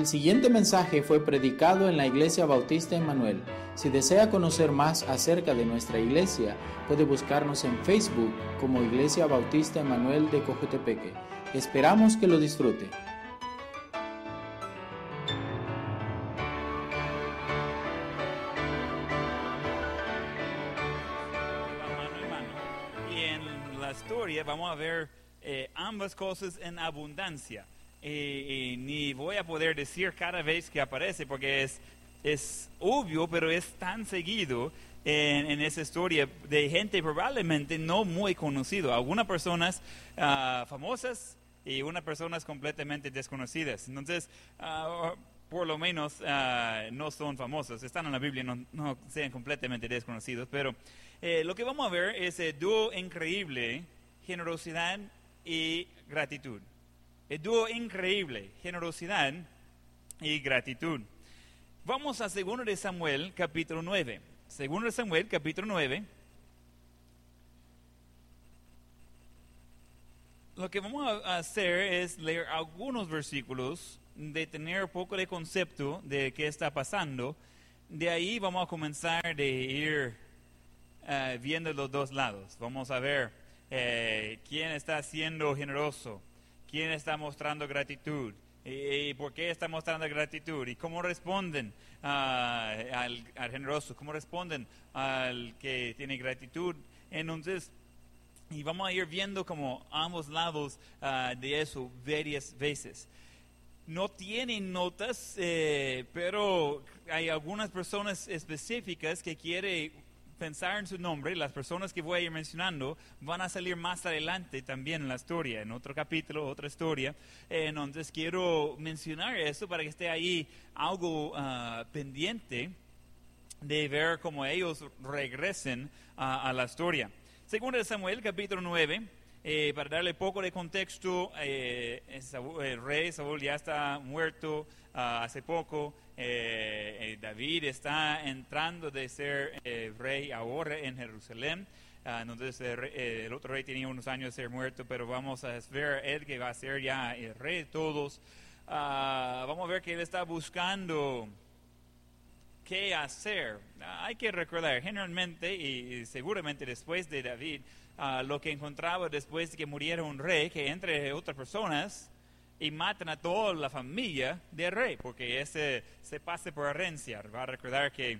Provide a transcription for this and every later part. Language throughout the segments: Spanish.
El siguiente mensaje fue predicado en la Iglesia Bautista Emanuel. Si desea conocer más acerca de nuestra iglesia, puede buscarnos en Facebook como Iglesia Bautista Emanuel de Cojutepeque. Esperamos que lo disfrute. Y en la historia vamos a ver eh, ambas cosas en abundancia. Y, y ni voy a poder decir cada vez que aparece porque es, es obvio, pero es tan seguido en, en esa historia de gente probablemente no muy conocido. Algunas personas ah, famosas y unas personas completamente desconocidas. Entonces, ah, por lo menos ah, no son famosos, están en la Biblia, no, no sean completamente desconocidos, pero eh, lo que vamos a ver es el dúo increíble, generosidad y gratitud. El dúo increíble, generosidad y gratitud. Vamos a 2 de Samuel, capítulo 9. 2 de Samuel, capítulo 9. Lo que vamos a hacer es leer algunos versículos, de tener un poco de concepto de qué está pasando. De ahí vamos a comenzar de ir eh, viendo los dos lados. Vamos a ver eh, quién está siendo generoso, quién está mostrando gratitud y, por qué está mostrando gratitud y cómo responden ah, al, generoso, cómo responden al que tiene gratitud. Entonces, y vamos a ir viendo como ambos lados ah, de eso varias veces. No tienen notas, eh, pero hay algunas personas específicas que quiere pensar en su nombre. Las personas que voy a ir mencionando van a salir más adelante también en la historia, en otro capítulo, otra historia. Eh, entonces quiero mencionar eso para que esté ahí algo ah, pendiente de ver cómo ellos regresen a, a la historia. Segundo de Samuel, capítulo 9, eh, para darle poco de contexto, eh, Saúl- el rey Saúl ya está muerto ah, hace poco, eh, eh, David está entrando de ser eh, rey ahora en Jerusalén. Ah, entonces eh, el otro rey tenía unos años de ser muerto, pero vamos a ver él que va a ser ya el rey de todos. Ah, vamos a ver que él está buscando qué hacer. Ah, Hay que recordar, generalmente y seguramente después de David, ah, lo que encontraba después de que muriera un rey, que entre otras personas y matan a toda la familia del rey, porque ese se pasa por herencia. Va a recordar que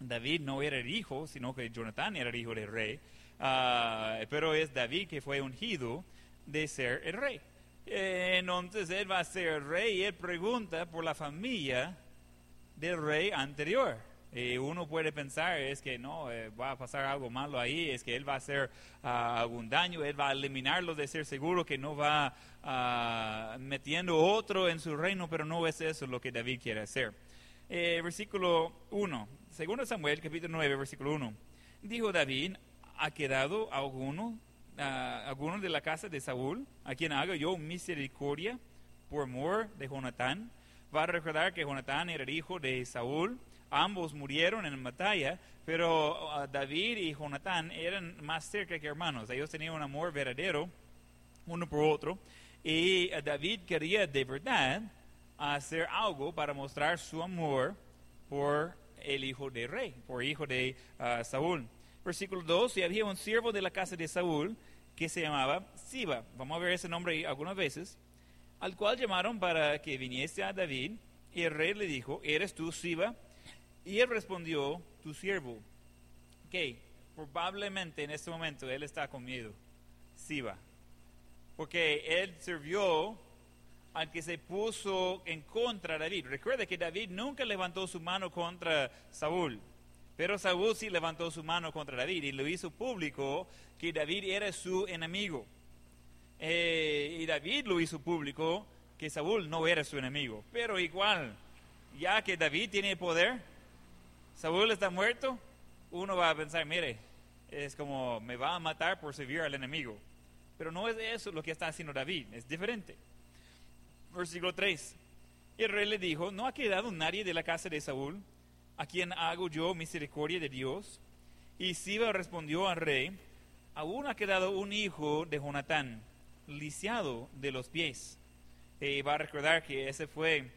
David no era el hijo, sino que Jonathan era el hijo del rey, Ah, pero es David que fue ungido de ser el rey. Eh, Entonces él va a ser el rey y él pregunta por la familia del rey anterior. Y uno puede pensar es que no, eh, va a pasar algo malo ahí, es que él va a hacer ah, algún daño, él va a eliminarlo de ser seguro que no va ah, metiendo otro en su reino, pero no es eso lo que David quiere hacer. Eh, versículo 1, segundo Samuel, capítulo 9, versículo 1. Dijo David, ¿ha quedado alguno, ah, alguno de la casa de Saúl, a quien haga yo misericordia por amor de Jonatán? Va a recordar que Jonatán era el hijo de Saúl, ambos murieron en batalla, pero ah, David y Jonatán eran más cerca que hermanos, ellos tenían un amor verdadero uno por otro, y ah, David quería de verdad hacer algo para mostrar su amor por el hijo del rey, por hijo de ah, Saúl. Versículo 2, y había un siervo de la casa de Saúl que se llamaba Siba, vamos a ver ese nombre algunas veces, al cual llamaron para que viniese a David, y el rey le dijo, ¿eres tú Siba? Y él respondió, tu siervo. Ok, probablemente en este momento él está con miedo, Siba, porque él sirvió al que se puso en contra de David. Recuerda que David nunca levantó su mano contra Saúl, pero Saúl sí levantó su mano contra David y lo hizo público que David era su enemigo. Eh, y David lo hizo público que Saúl no era su enemigo. Pero igual, ya que David tiene poder, Saúl está muerto, uno va a pensar, mire, es como me va a matar por servir al enemigo. Pero no es eso lo que está haciendo David, es diferente. Versículo 3. Y el rey le dijo, ¿no ha quedado nadie de la casa de Saúl a quien hago yo misericordia de Dios? Y Siba respondió al rey, aún ha quedado un hijo de Jonatán, lisiado de los pies. Y va a recordar que ese fue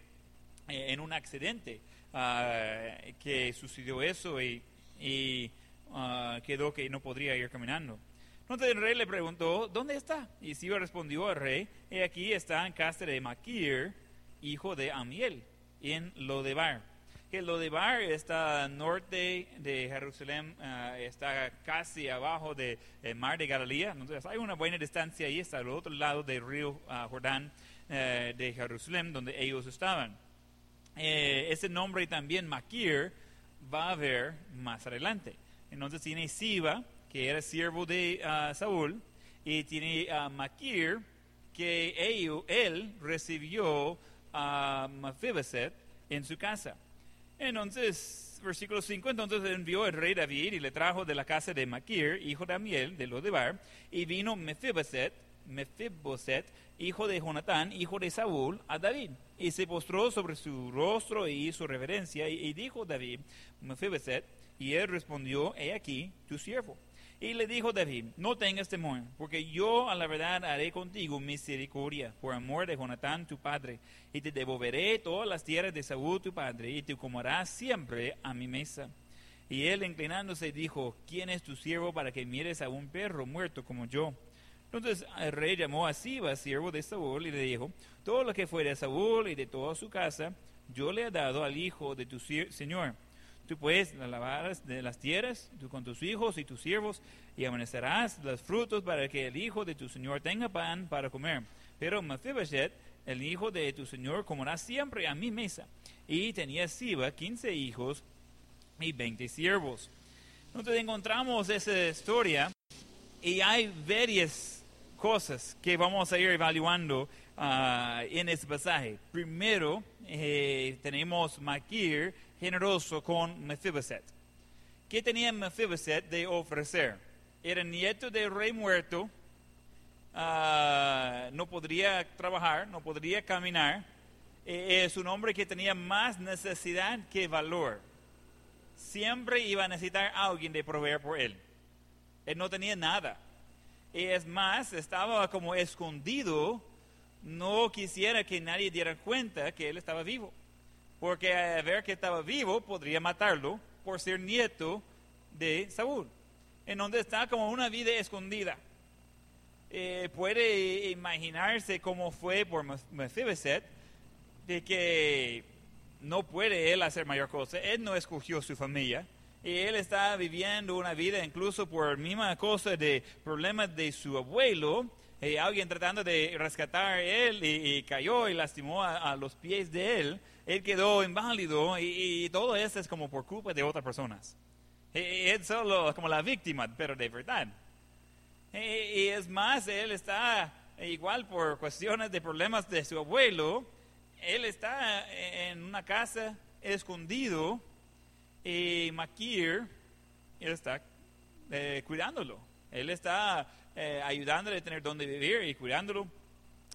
eh, en un accidente ah, que sucedió eso y, y, ah, quedó que no podría ir caminando. Entonces el rey le preguntó, ¿dónde está? Y Siba respondió al rey, y aquí está en casa de Maquir, hijo de Amiel, en Lodebar. Que Lodebar está norte de Jerusalén, ah, está casi abajo del mar de Galilea. Entonces hay una buena distancia ahí, está al otro lado del río Jordán eh, de Jerusalén, donde ellos estaban. Eh, ese nombre también, Maquir, va a ver más adelante. Entonces tiene Siba, que era siervo de ah, Saúl, y tiene a Maquir, que él, recibió a Mephibosheth en su casa. Entonces, versículo 5, entonces envió el rey David y le trajo de la casa de Maquir, hijo de Amiel, de Lodebar, y vino Mephibosheth, Mephibosheth, hijo de Jonatán, hijo de Saúl, a David. Y se postró sobre su rostro y hizo reverencia, y, dijo David, Mephibosheth, y él respondió, he aquí tu siervo. Y le dijo David, no tengas temor, porque yo a la verdad haré contigo misericordia por amor de Jonatán tu padre, y te devolveré todas las tierras de Saúl tu padre, y te comerás siempre a mi mesa. Y él inclinándose dijo, ¿quién es tu siervo para que mires a un perro muerto como yo? Entonces el rey llamó a Siba, siervo de Saúl, y le dijo, todo lo que fue de Saúl y de toda su casa, yo le he dado al hijo de tu señor Tú puedes lavar de las tierras, tú con tus hijos y tus siervos, y amanecerás los frutos para que el hijo de tu señor tenga pan para comer. Pero Mephibosheth, el hijo de tu señor, comerá siempre a mi mesa. Y tenía Siba quince hijos y veinte siervos. Entonces encontramos esa historia y hay varias cosas que vamos a ir evaluando ah, en este pasaje. Primero, eh, tenemos Maquir, generoso con Mephibosheth. ¿Qué tenía Mephibosheth de ofrecer? Era nieto del rey muerto, ah, no podría trabajar, no podría caminar. E, es un hombre que tenía más necesidad que valor. Siempre iba a necesitar a alguien de proveer por él. Él no tenía nada. Y es más, estaba como escondido, no quisiera que nadie diera cuenta que él estaba vivo. Porque a ver que estaba vivo podría matarlo por ser nieto de Saúl, en donde está como una vida escondida. Eh, puede imaginarse cómo fue por Mephibosheth, de que no puede él hacer mayor cosa, él no escogió su familia, y él está viviendo una vida incluso por misma cosa de problemas de su abuelo, y alguien tratando de rescatar a él y, cayó y lastimó a los pies de él, él quedó inválido y, todo eso es como por culpa de otras personas. Es solo como la víctima, pero de verdad. Y es más, él está igual por cuestiones de problemas de su abuelo, él está en una casa escondido y Makir, él está eh, cuidándolo. Él está eh, ayudándole a tener donde vivir y cuidándolo.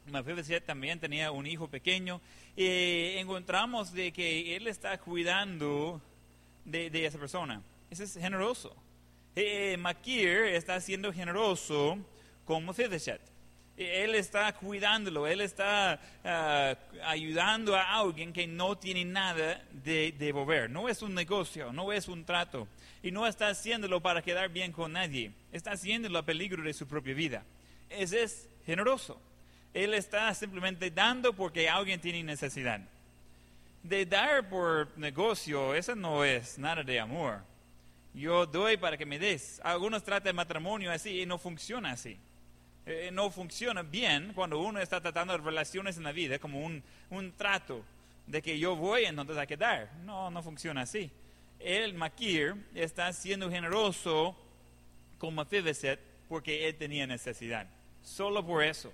Mephibosheth también tenía un hijo pequeño y encontramos de que él está cuidando de, esa persona. Ese es generoso. Eh, está siendo generoso con Mephibosheth. Él está cuidándolo, él está ah, ayudando a alguien que no tiene nada de devolver. No es un negocio, no es un trato. Y no está haciéndolo para quedar bien con nadie. Está haciéndolo a peligro de su propia vida. Ese es generoso. Él está simplemente dando porque alguien tiene necesidad. De dar por negocio, eso no es nada de amor. Yo doy para que me des. Algunos tratan matrimonio así y no funciona así. Eh, no funciona bien cuando uno está tratando relaciones en la vida como un, un trato de que yo voy entonces hay que dar. No, no funciona así. El Makir está siendo generoso con Mephibosheth porque él tenía necesidad. Solo por eso.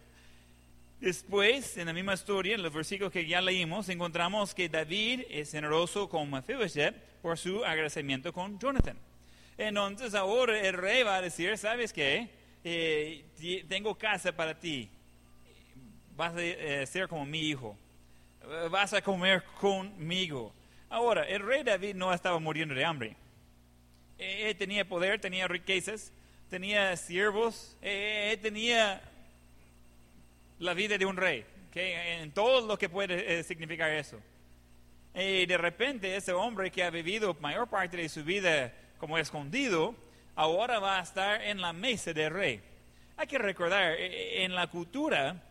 Después, en la misma historia, en los versículos que ya leímos, encontramos que David es generoso con Mephibosheth por su agradecimiento con Jonathan. Entonces ahora el rey va a decir, ¿sabes qué? Eh, tengo casa para ti. Vas a eh, ser como mi hijo. Vas a comer conmigo. Ahora, el rey David no estaba muriendo de hambre. Eh, él tenía poder, tenía riquezas, tenía siervos, él tenía la vida de un rey, en todo lo que puede eh, significar eso. Y de repente ese hombre que ha vivido mayor parte de su vida como escondido, ahora va a estar en la mesa del rey. Hay que recordar, eh, eh, en la cultura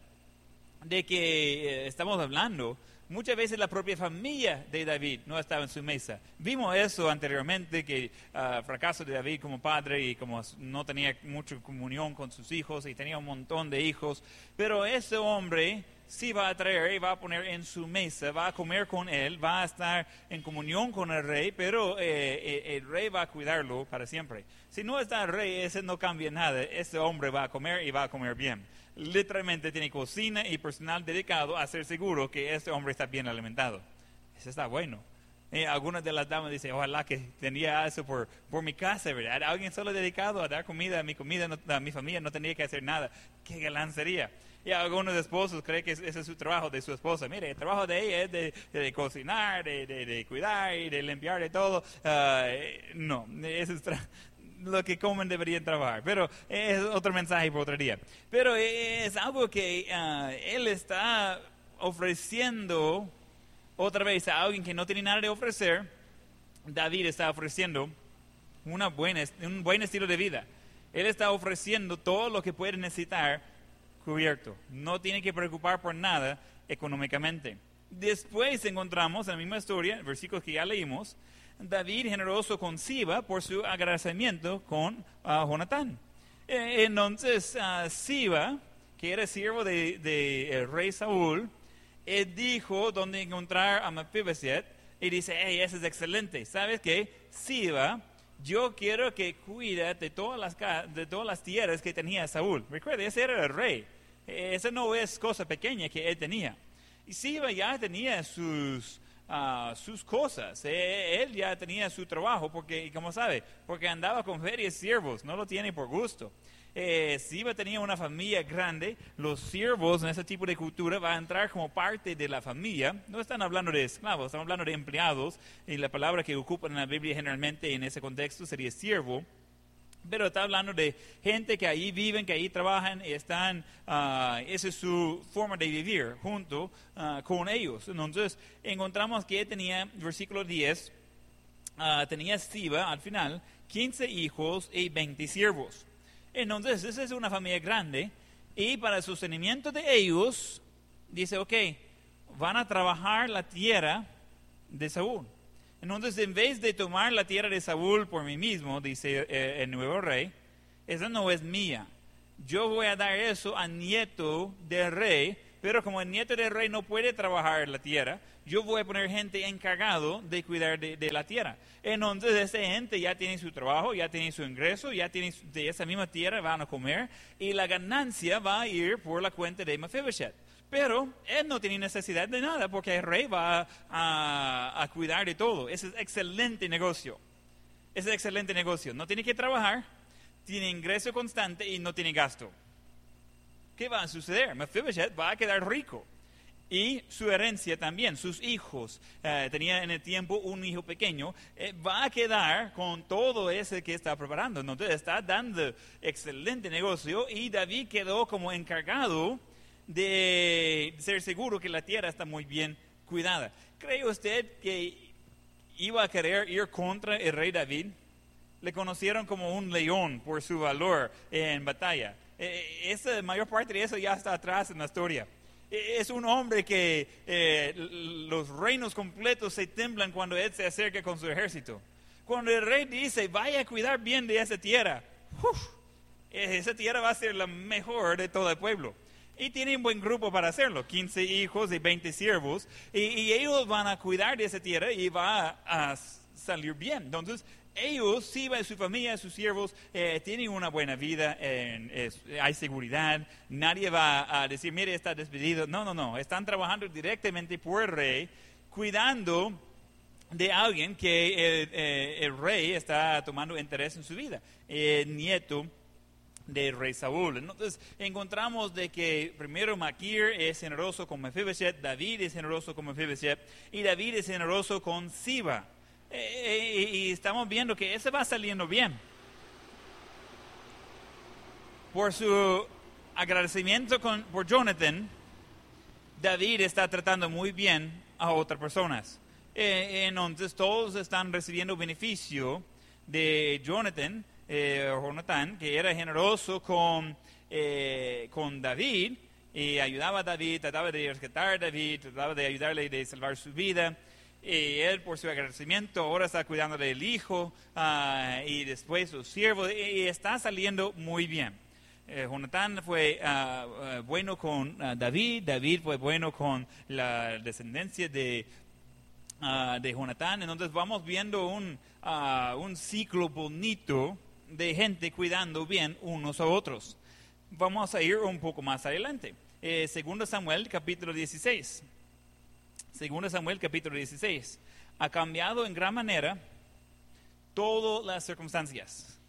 de que eh, estamos hablando, muchas veces la propia familia de David no estaba en su mesa. Vimos eso anteriormente, que el fracaso de David como padre y como no tenía mucha comunión con sus hijos y tenía un montón de hijos. Pero ese hombre sí va a traer y va a poner en su mesa, va a comer con él, va a estar en comunión con el rey, pero el rey va a cuidarlo para siempre. Si no está el rey, ese no cambia nada. Ese hombre va a comer y va a comer bien. Literalmente tiene cocina y personal dedicado a ser seguro que este hombre está bien alimentado. Eso está bueno. Algunas de las damas dicen, ojalá que tenía eso por, por mi casa, ¿verdad? Alguien solo dedicado a dar comida a mi comida, a mi familia, no tendría que hacer nada. Qué galán sería. Y algunos esposos creen que ese es su trabajo de su esposa. Mire, el trabajo de ella es de, cocinar, de, de, cuidar y de limpiar de todo. Eh, no, ese es lo que comen deberían trabajar. Pero es otro mensaje por otro día. Pero es algo que ah, él está ofreciendo otra vez a alguien que no tiene nada de ofrecer. David está ofreciendo una buena, un buen estilo de vida. Él está ofreciendo todo lo que puede necesitar cubierto. No tiene que preocupar por nada económicamente. Después encontramos en la misma historia, versículos que ya leímos, David generoso con Siba por su agradecimiento con uh, Jonatán. Eh, entonces, uh, Siba, que era siervo del de, rey Saúl, él dijo dónde encontrar a Mephibosheth y dice, hey, eso es excelente. ¿Sabes qué? Siba, yo quiero que cuide de todas las, de todas las tierras que tenía Saúl. Recuerda, ese era el rey. Esa no es cosa pequeña que él tenía. Y Siba ya tenía sus sus cosas. Eh, él ya tenía su trabajo, porque, como sabe, porque andaba con ferias siervos, no lo tiene por gusto. Eh, si iba a una familia grande, los siervos en ese tipo de cultura van a entrar como parte de la familia. No están hablando de esclavos, están hablando de empleados. Y la palabra que ocupan en la Biblia generalmente en ese contexto sería siervo pero está hablando de gente que ahí viven, que ahí trabajan y están, uh, esa es su forma de vivir junto uh, con ellos. Entonces encontramos que tenía, versículo 10, uh, ah, tenía Siba al final 15 hijos y 20 siervos. Entonces esa es una familia grande y para el sostenimiento de ellos, dice, ok, van a trabajar la tierra de Saúl. Entonces, en vez de tomar la tierra de Saúl por mí mismo, dice eh, el nuevo rey, esa no es mía. Yo voy a dar eso al nieto del rey, pero como el nieto del rey no puede trabajar la tierra, yo voy a poner gente encargado de cuidar de, la tierra. Entonces, esa gente ya tiene su trabajo, ya tiene su ingreso, ya tiene de esa misma tierra van a comer y la ganancia va a ir por la cuenta de Mephibosheth. Pero él no tiene necesidad de nada porque el rey va a, cuidar de todo. Ese es excelente negocio. Ese es excelente negocio. No tiene que trabajar, tiene ingreso constante y no tiene gasto. ¿Qué va a suceder? Mephibosheth va a quedar rico. Y su herencia también, sus hijos, eh, tenía en el tiempo un hijo pequeño, eh, va a quedar con todo ese que está preparando. Entonces está dando excelente negocio y David quedó como encargado de ser seguro que la tierra está muy bien cuidada. ¿Cree usted que iba a querer ir contra el rey David? Le conocieron como un león por su valor en batalla. E, esa mayor parte de eso ya está atrás en la historia. E, es un hombre que eh, los reinos completos se temblan cuando él se acerca con su ejército. Cuando el rey dice, vaya a cuidar bien de esa tierra, esa tierra va a ser la mejor de todo el pueblo. Y tiene un buen grupo para hacerlo, 15 hijos y 20 siervos, y, ellos van a cuidar de esa tierra y va a, salir bien. Entonces, ellos, Siba y su familia, sus siervos, eh, tienen una buena vida, hay seguridad, nadie va a decir, mire, está despedido. No, no, no, están trabajando directamente por el rey, cuidando de alguien que el, eh, el rey está tomando interés en su vida, el nieto de rey Saúl. Entonces encontramos de que primero Maquir es generoso con Mephibosheth, David es generoso con Mephibosheth y David es generoso con Siba. Eh, eh, y estamos viendo que ese va saliendo bien. Por su agradecimiento con, por Jonathan, David está tratando muy bien a otras personas. Eh, entonces todos están recibiendo beneficio de Jonathan, eh, Jonathan, que era generoso con, eh, con David y ayudaba a David, trataba de rescatar a David, trataba de ayudarle de salvar su vida. Y él, por su agradecimiento, ahora está cuidando del hijo ah, y después su siervo, y está saliendo muy bien. Eh, fue ah, bueno con David, David fue bueno con la descendencia de, de Jonathan. Entonces vamos viendo un, un ciclo bonito de gente cuidando bien unos a otros. Vamos a ir un poco más adelante. Eh, segundo Samuel, capítulo 16. Segundo Samuel, capítulo 16. Ha cambiado en gran manera todas las circunstancias.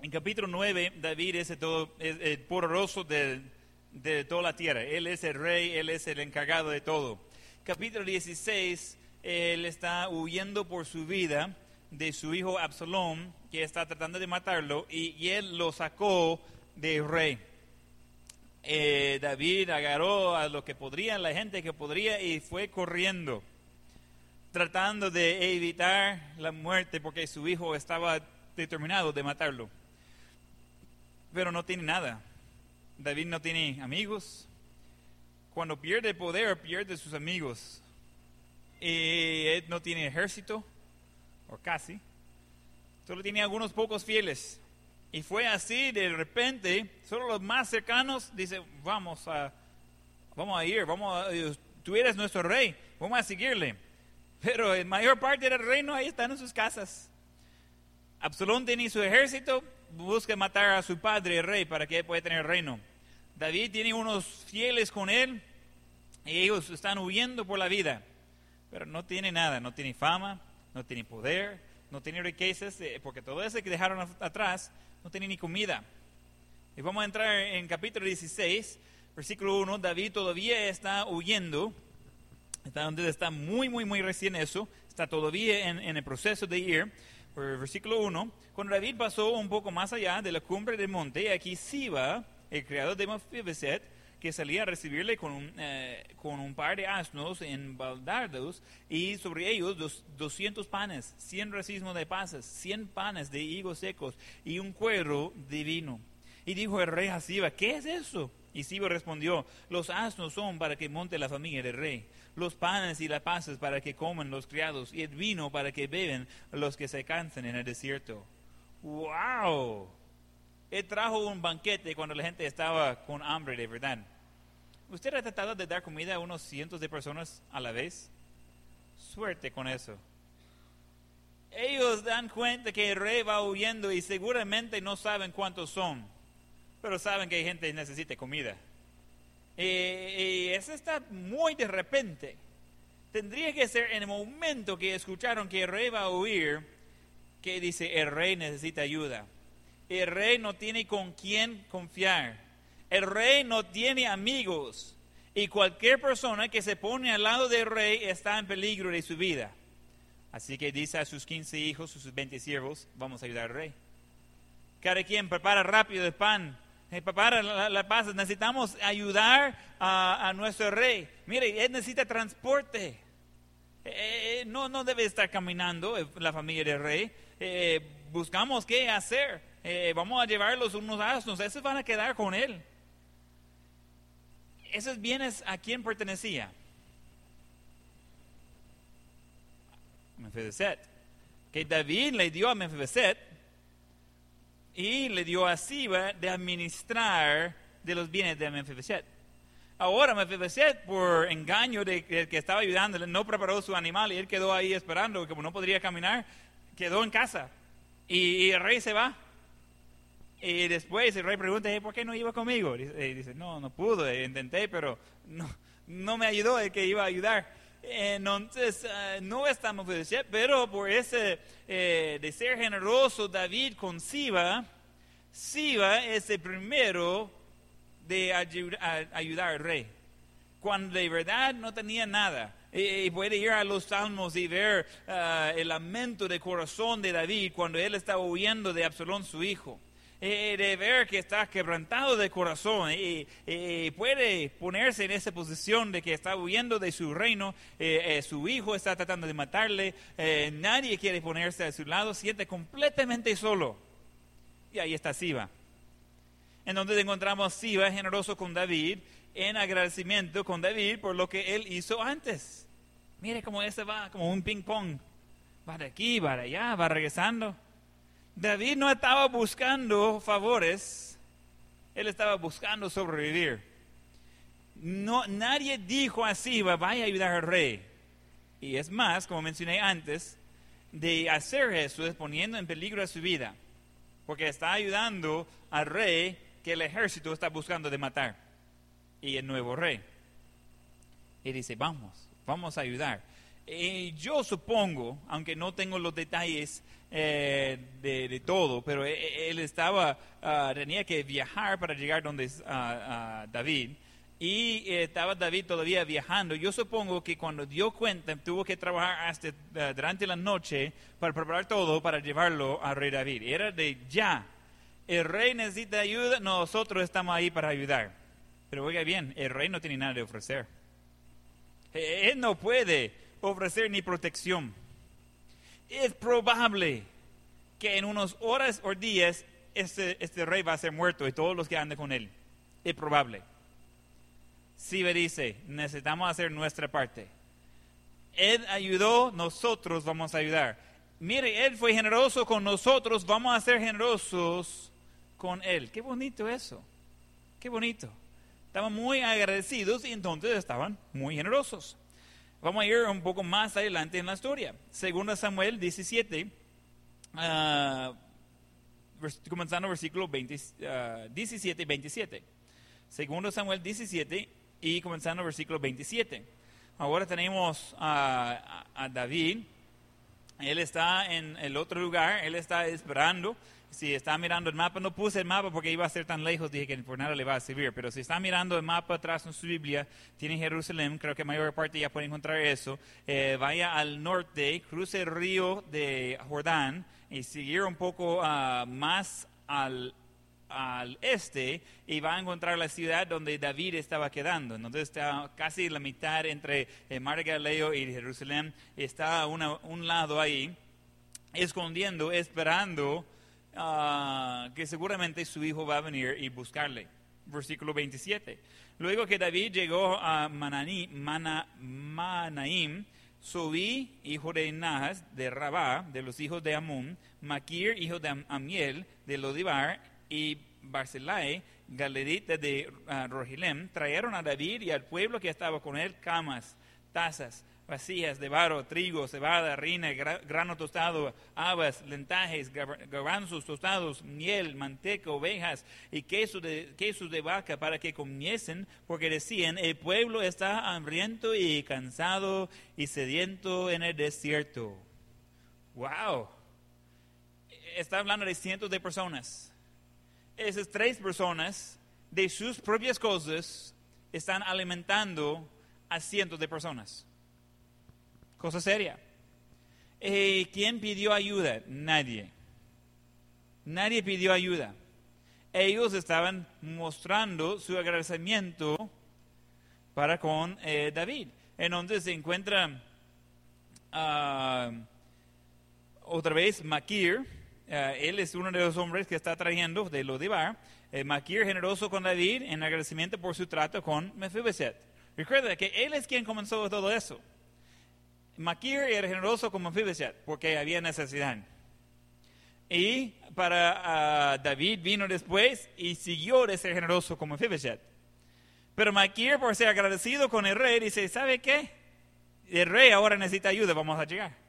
En capítulo 9, David es el, todo, es el poderoso de, de toda la tierra. Él es el rey, él es el encargado de todo. Capítulo 16, él está huyendo por su vida de su hijo Absalón, que está tratando de matarlo, y, y él lo sacó del rey. Eh, David agarró a lo que podría, la gente que podría, y fue corriendo, tratando de evitar la muerte, porque su hijo estaba determinado de matarlo pero no tiene nada. David no tiene amigos. Cuando pierde poder, pierde sus amigos. Y él no tiene ejército, o casi. Solo tiene algunos pocos fieles. Y fue así, de repente, solo los más cercanos dicen, vamos a, vamos a ir, vamos a, tú eres nuestro rey, vamos a seguirle. Pero en mayor parte del reino ahí están en sus casas. Absalón tenía su ejército, busca matar a su padre, el rey, para que él pueda tener el reino. David tiene unos fieles con él y ellos están huyendo por la vida, pero no tiene nada, no tiene fama, no tiene poder, no tiene riquezas, eh, porque todo eso que dejaron atrás no tiene ni comida. Y vamos a entrar en capítulo 16, versículo 1, David todavía está huyendo, está donde está muy, muy, muy recién eso, está todavía en, en el proceso de ir. Versículo 1, cuando David pasó un poco más allá de la cumbre del monte, aquí Siba, el criado de Mefiboset, que salía a recibirle con un, eh, con un par de asnos en baldardos y sobre ellos dos, 200 panes, 100 racimos de pasas, 100 panes de higos secos y un cuero de vino. Y dijo el rey a Siba, ¿qué es eso? Y Siba respondió, los asnos son para que monte la familia del rey, los panes y las pasas para que coman los criados, y el vino para que beben los que se cansan en el desierto. ¡Wow! Él trajo un banquete cuando la gente estaba con hambre de verdad. ¿Usted ha tratado de dar comida a unos cientos de personas a la vez? Suerte con eso. Ellos dan cuenta que el rey va huyendo y seguramente no saben cuántos son pero saben que hay gente que necesita comida. Y, eso está muy de repente. Tendría que ser en el momento que escucharon que el rey va a huir, que dice, el rey necesita ayuda. El rey no tiene con quién confiar. El rey no tiene amigos. Y cualquier persona que se pone al lado del rey está en peligro de su vida. Así que dice a sus 15 hijos, sus 20 siervos, vamos a ayudar al rey. Cada quien prepara rápido el pan, Hey, papá, la, la, necesitamos ayudar a, nuestro rey. Mire, él necesita transporte. Eh, eh, no, no debe estar caminando eh, la familia del rey. Eh, buscamos qué hacer. Eh, vamos a llevarlos unos asnos. Esos van a quedar con él. Esos bienes a quién pertenecía? Mefiboset. Que David le dio a Mefiboset y le dio a Siba de administrar de los bienes de Mefiboset. Ahora Mefiboset, por engaño de que, que estaba ayudándole, no preparó su animal y él quedó ahí esperando, como no podría caminar, quedó en casa. Y el rey se va. Y después el rey pregunta, ¿por qué no iba conmigo? Y dice, no, no pude, intenté, pero no, no me ayudó el que iba a ayudar. Entonces, uh, no estamos Mefiboset, pero por ese eh, de ser generoso David con Siba, Siba es el primero de ayudar, ayudar al rey. Cuando de verdad no tenía nada. Y, puede ir a los salmos y ver uh, el lamento de corazón de David cuando él estaba huyendo de Absalón, su hijo. Eh, de ver que está quebrantado de corazón y, y puede ponerse en esa posición de que está huyendo de su reino, eh, eh, su hijo está tratando de matarle, eh, nadie quiere ponerse a su lado, siente completamente solo. Y ahí está Siba. En donde encontramos Siba generoso con David, en agradecimiento con David por lo que él hizo antes. Mire cómo ese va, como un ping pong. Va de aquí, va de allá, va regresando. David no estaba buscando favores, él estaba buscando sobrevivir. No, nadie dijo a Siba, vaya a ayudar al rey. Y es más, como mencioné antes, de hacer es poniendo en peligro su vida, porque está ayudando al rey que el ejército está buscando de matar, y el nuevo rey. Y dice, vamos, vamos a ayudar. Y yo supongo, aunque no tengo los detalles eh, de, todo, pero e- él estaba, ah, tenía que viajar para llegar donde es ah, David. Y eh, estaba David todavía viajando. Yo supongo que cuando dio cuenta, tuvo que trabajar hasta durante la noche para preparar todo para llevarlo al rey David. Era de ya. El rey necesita ayuda, nosotros estamos ahí para ayudar. Pero oiga bien, el rey no tiene nada de ofrecer. Eh, Él no puede ofrecer ni protección. Es probable que en unas horas o días este, este rey va a ser muerto y todos los que anden con él. Es probable. Sibe dice, necesitamos hacer nuestra parte. Él ayudó, nosotros vamos a ayudar. Mire, Él fue generoso con nosotros, vamos a ser generosos con Él. Qué bonito eso. Qué bonito. Estaban muy agradecidos y entonces estaban muy generosos. Vamos a ir un poco más adelante en la historia. Segunda Samuel 17, ah, vers- comenzando versículo 20, ah, 17 y 27. Segundo Samuel 17 y comenzando versículo 27. Ahora tenemos a- a David. Él está en el otro lugar, él está esperando. Si está mirando el mapa, no puse el mapa porque iba a ser tan lejos, dije que por nada le va a servir. Pero si está mirando el mapa atrás en su Biblia, tiene Jerusalén, creo que mayor parte ya puede encontrar eso. Eh, vaya al norte, cruce el río de Jordán y seguir un poco ah, más al al este y va a encontrar la ciudad donde David estaba quedando. Entonces está casi la mitad entre el Mar de Galileo y Jerusalén. Está a un lado ahí, escondiendo, esperando ah, que seguramente su hijo va a venir y buscarle. Versículo 27. Luego que David llegó a Manani- Mana- Manaim, Subí, hijo de Nahas, de Rabá, de los hijos de Amón, Maquir, hijo de Am- Amiel, de Lodibar, y Barzillai, galerita de ah, Rohilem, trajeron a David y al pueblo que estaba con él camas, tazas, vasijas de barro, trigo, cebada, harina, gra- grano tostado, habas, lentajes, gar- garbanzos tostados, miel, manteca, ovejas y queso de, quesos de vaca para que comiesen, porque decían, el pueblo está hambriento y cansado y sediento en el desierto. ¡Wow! Está hablando de cientos de personas esas tres personas de sus propias cosas están alimentando a cientos de personas. Cosa seria. Eh, ¿Quién pidió ayuda? Nadie. Nadie pidió ayuda. Ellos estaban mostrando su agradecimiento para con eh, David. Entonces se encuentra ah, otra vez Maquir, eh, él es uno de los hombres que está trayendo de Lodibar. Eh, Maquir generoso con David en agradecimiento por su trato con Mephibosheth. Recuerda que él es quien comenzó todo eso. Maquir era generoso con Mephibosheth porque había necesidad. Y para ah, David vino después y siguió de ser generoso con Mephibosheth. Pero Maquir, por ser agradecido con el rey, dice, ¿sabe qué? El rey ahora necesita ayuda, vamos a llegar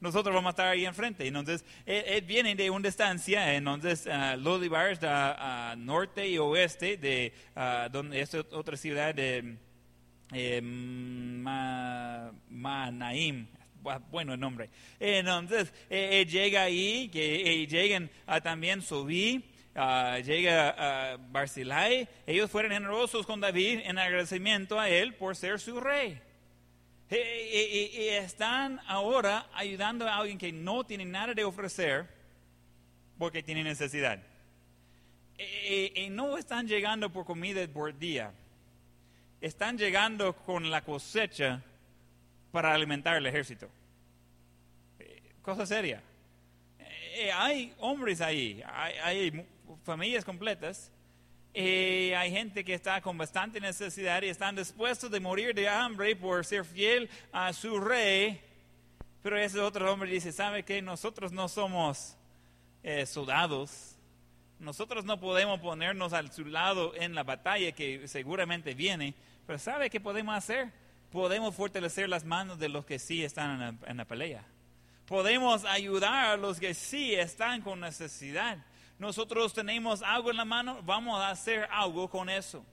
nosotros vamos a estar ahí enfrente. Entonces, él, él viene de una distancia, entonces, uh, Lodibar está a norte y oeste de donde es otra ciudad de eh, Ma- Manaim. Bu- Bueno el nombre. Entonces, eh, él llega ahí, que eh, llegan a también Subí, ah, llega a Barzillai. Ellos fueron generosos con David en agradecimiento a él por ser su rey. Y, y- y- y están ahora ayudando a alguien que no tiene nada de ofrecer porque tiene necesidad. eh, eh, no están llegando por comida por día, están llegando con la cosecha para alimentar el ejército. Eh, cosa seria. Eh, hay hombres ahí, hay, familias completas, eh, hay gente que está con bastante necesidad y están dispuestos de morir de hambre por ser fiel a su rey. Pero ese otro hombre dice, ¿sabe qué? Nosotros no somos eh, soldados. Nosotros no podemos ponernos al su lado en la batalla que seguramente viene. Pero ¿sabe qué podemos hacer? Podemos fortalecer las manos de los que sí están en la, pelea. Podemos ayudar a los que sí están con necesidad. Nosotros tenemos algo en la mano, vamos a hacer algo con eso.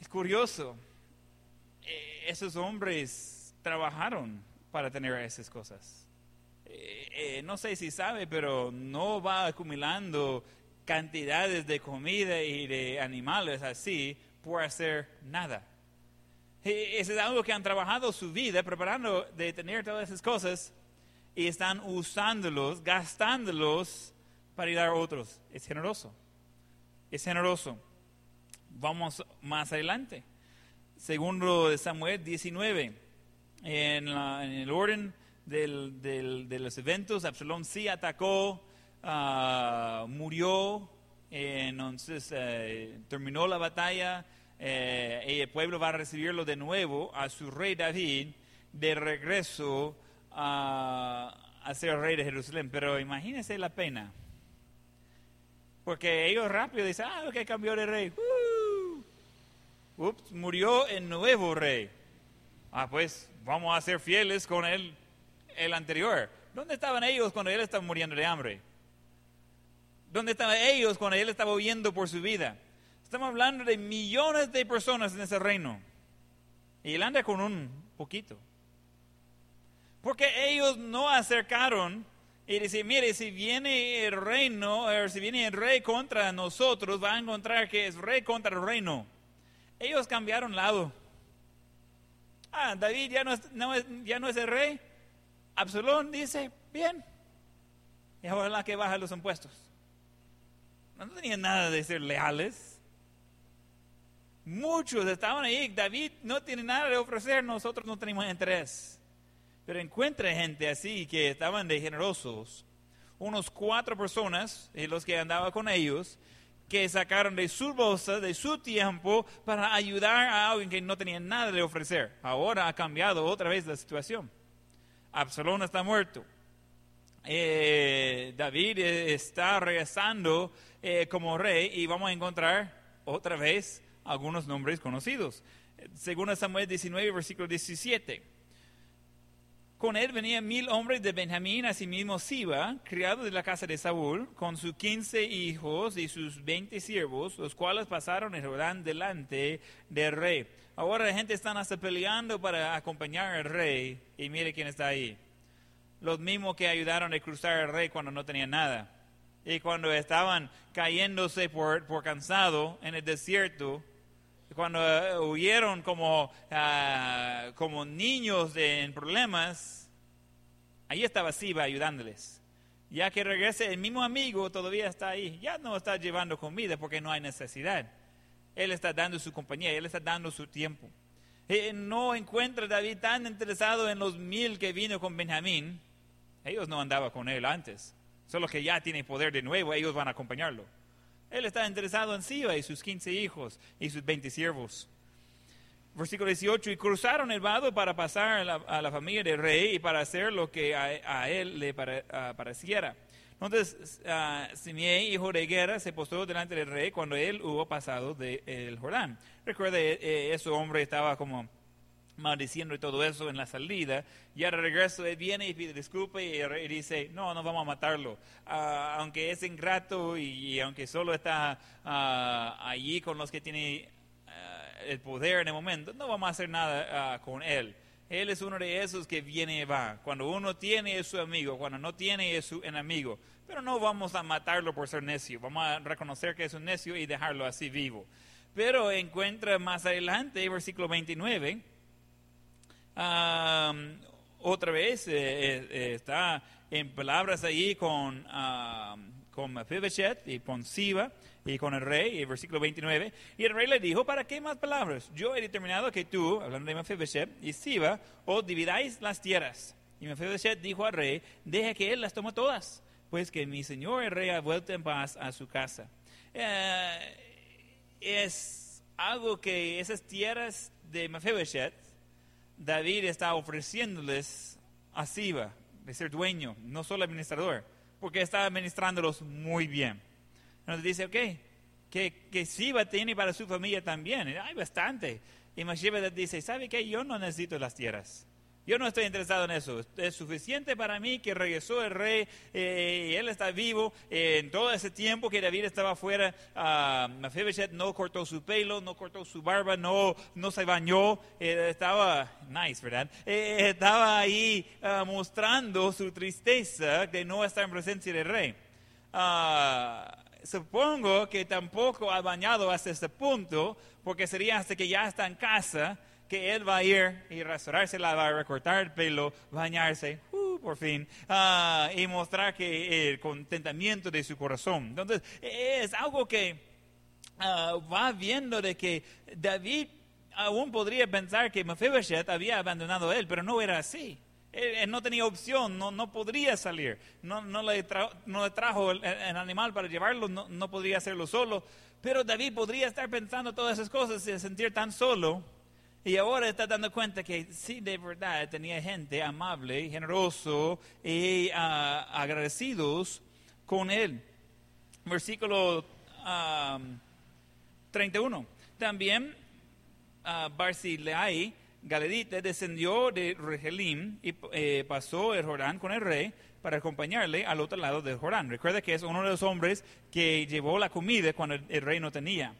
Es curioso, eh, esos hombres trabajaron para tener esas cosas. Eh, eh, no sé si sabe, pero no va acumulando cantidades de comida y de animales así por hacer nada. Eso es algo que han trabajado su vida preparando de tener todas esas cosas y están usándolos, gastándolos para ayudar a otros. Es generoso. Es generoso. Vamos más adelante. Segundo de Samuel 19. En, el orden del- de los eventos, Absalón sí atacó, ah, murió, eh, entonces eh, terminó la batalla eh, y el pueblo va a recibirlo de nuevo a su rey David de regreso a, a ser rey de Jerusalén. Pero imagínense la pena. Porque ellos rápido dicen, ah, ok, cambió de rey. Uh. Murió el nuevo rey. Ah, pues vamos a ser fieles con él, el anterior. ¿Dónde estaban ellos cuando él estaba muriendo de hambre? ¿Dónde estaban ellos cuando él estaba huyendo por su vida? Estamos hablando de millones de personas en ese reino. Y él anda con un poquito. Porque ellos no acercaron y decían, mire, si viene el reino, o si viene el rey contra nosotros, va a encontrar que es rey contra el reino. Ellos cambiaron lado. Ah, David ya no es, no es- ya no es el rey. Absalón dice, bien. Y ahora la que baja los impuestos. No tenían nada de ser leales. Muchos estaban ahí. David no tiene nada de ofrecer, nosotros no tenemos interés. Pero encuentra gente así que estaban de generosos. Unos cuatro personas, y los que andaba con ellos, que sacaron de su bolsa, de su tiempo, para ayudar a alguien que no tenía nada de ofrecer. Ahora ha cambiado otra vez la situación. Absalón está muerto. Eh, David eh, está regresando eh, como rey y vamos a encontrar otra vez algunos nombres conocidos. Según Samuel 19, versículo 17. Con él venían mil hombres de Benjamín, asimismo Siba, criado de la casa de Saúl, con sus quince hijos y sus veinte siervos, los cuales pasaron el Jordán delante del rey. Ahora la gente está hasta peleando para acompañar al rey, y mire quién está ahí. Los mismos que ayudaron a cruzar al rey cuando no tenían nada. Y cuando estaban cayéndose por, por cansado en el desierto, cuando eh, huyeron como, ah, como niños de- en problemas, ahí estaba Siba ayudándoles. Ya que regrese, el mismo amigo todavía está ahí. Ya no está llevando comida porque no hay necesidad. Él está dando su compañía, él está dando su tiempo. Eh, no encuentra a David tan interesado en los mil que vino con Benjamín. Ellos no andaban con él antes. Solo que ya tiene poder de nuevo, ellos van a acompañarlo. Él está interesado en Siba y sus 15 hijos y sus 20 siervos. Versículo 18, y cruzaron el vado para pasar a la, a familia del rey y para hacer lo que a, a él le ah, pareciera. Entonces, uh, Simei, hijo de guerra, se postró delante del rey cuando él hubo pasado del Jordán. Recuerde, eh, ese hombre estaba como maldiciendo y todo eso en la salida, y al regreso él viene y pide disculpas y rey dice, no, no vamos a matarlo, Ah, aunque es ingrato y, y aunque solo está ah, allí con los que tiene ah, el poder en el momento, no vamos a hacer nada con él. Él es uno de esos que viene y va. Cuando uno tiene es su amigo, cuando no tiene es su enemigo. Pero no vamos a matarlo por ser necio, vamos a reconocer que es un necio y dejarlo así vivo. Pero encuentra más adelante, versículo 29, Am, otra vez eh, eh, eh, está en palabras ahí con, am, con Mephibosheth y con Siba y con el rey, y versículo 29, y el rey le dijo, ¿para qué más palabras? Yo he determinado que tú, hablando de Mephibosheth y Siba, os dividáis las tierras. Y Mephibosheth dijo al rey, deje que él las tome todas, pues que mi señor el rey ha vuelto en paz a su casa. Eh, es algo que esas tierras de Mephibosheth, David está ofreciéndoles a Siba, de ser dueño, no solo administrador, porque está administrándolos muy bien. Entonces dice, ok, que, que Siba tiene para su familia también, hay bastante. Y Mephibosheth dice, ¿sabe qué? Yo no necesito las tierras. Yo no estoy interesado en eso. Es suficiente para mí que regresó el rey eh, y él está vivo. en todo ese tiempo que David estaba afuera, uh, no cortó su pelo, no cortó su barba, no, no se bañó. Eh, estaba, nice, ¿verdad? Eh, estaba ahí ah, mostrando su tristeza de no estar en presencia del rey. Ah, supongo que tampoco ha bañado hasta este punto, porque sería hasta que ya está en casa que él va a ir y restaurarse la barba, cortar el pelo, bañarse, uh, por fin, ah, y mostrar que el contentamiento de su corazón. Entonces, es algo que ah, va viendo de que David aún podría pensar que Mephibosheth había abandonado a él, pero no era así. Él, no tenía opción, no, no podría salir, no, no, le, no le trajo el, el, animal para llevarlo, no, no podría hacerlo solo. Pero David podría estar pensando todas esas cosas y sentir tan solo y ahora está dando cuenta que sí, de verdad, tenía gente amable, generoso y uh, agradecidos con él. Versículo um, 31. También uh, Barzillai, descendió de Regelim y eh, pasó el Jordán con el rey para acompañarle al otro lado del Jordán. Recuerda que es uno de los hombres que llevó la comida cuando el rey no tenía.